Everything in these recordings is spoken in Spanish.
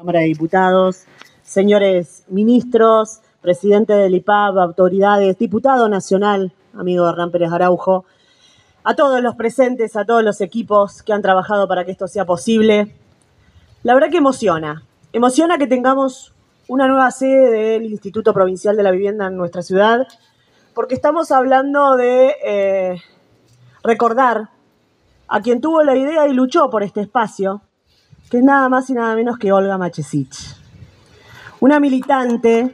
Cámara de Diputados, señores ministros, presidente del IPAB, autoridades, diputado nacional, amigo Hernán Pérez Araujo, a todos los presentes, a todos los equipos que han trabajado para que esto sea posible. La verdad que emociona, emociona que tengamos una nueva sede del Instituto Provincial de la Vivienda en nuestra ciudad, porque estamos hablando de eh, recordar a quien tuvo la idea y luchó por este espacio, que es nada más y nada menos que Olga Machesich. Una militante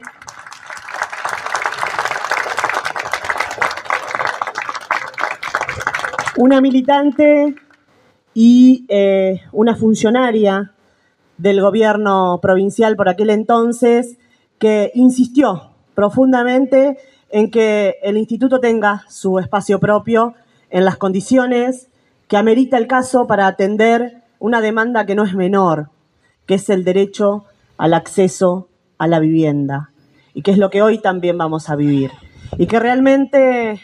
una militante y eh, una funcionaria del gobierno provincial por aquel entonces que insistió profundamente en que el instituto tenga su espacio propio en las condiciones que amerita el caso para atender una demanda que no es menor, que es el derecho al acceso a la vivienda, y que es lo que hoy también vamos a vivir. Y que realmente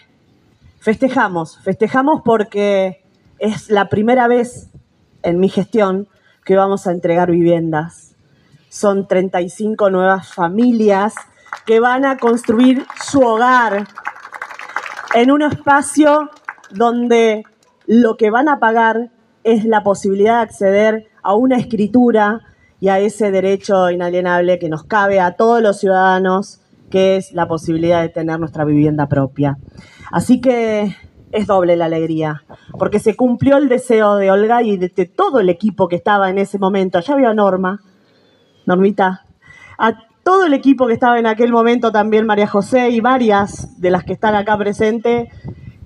festejamos, festejamos porque es la primera vez en mi gestión que vamos a entregar viviendas. Son 35 nuevas familias que van a construir su hogar en un espacio donde lo que van a pagar es la posibilidad de acceder a una escritura y a ese derecho inalienable que nos cabe a todos los ciudadanos, que es la posibilidad de tener nuestra vivienda propia. Así que es doble la alegría, porque se cumplió el deseo de Olga y de, todo el equipo que estaba en ese momento. Allá había Norma, Normita, a todo el equipo que estaba en aquel momento también María José y varias de las que están acá presentes,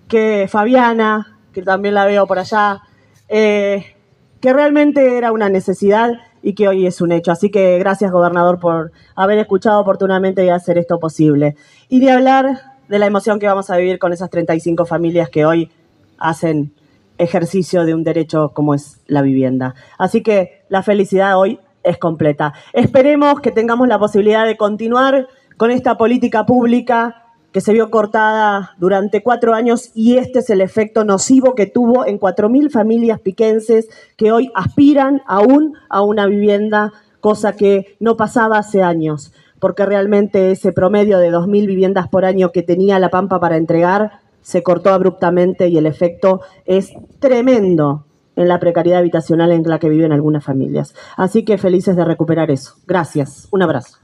que Fabiana, que también la veo por allá, eh, que realmente era una necesidad y que hoy es un hecho. Así que gracias, gobernador, por haber escuchado oportunamente y hacer esto posible. Y de hablar de la emoción que vamos a vivir con esas 35 familias que hoy hacen ejercicio de un derecho como es la vivienda. Así que la felicidad hoy es completa. Esperemos que tengamos la posibilidad de continuar con esta política pública que se vio cortada durante cuatro años y este es el efecto nocivo que tuvo en 4.000 familias piquenses que hoy aspiran aún a una vivienda, cosa que no pasaba hace años, porque realmente ese promedio de 2.000 viviendas por año que tenía La Pampa para entregar se cortó abruptamente y el efecto es tremendo en la precariedad habitacional en la que viven algunas familias. Así que felices de recuperar eso. Gracias. Un abrazo.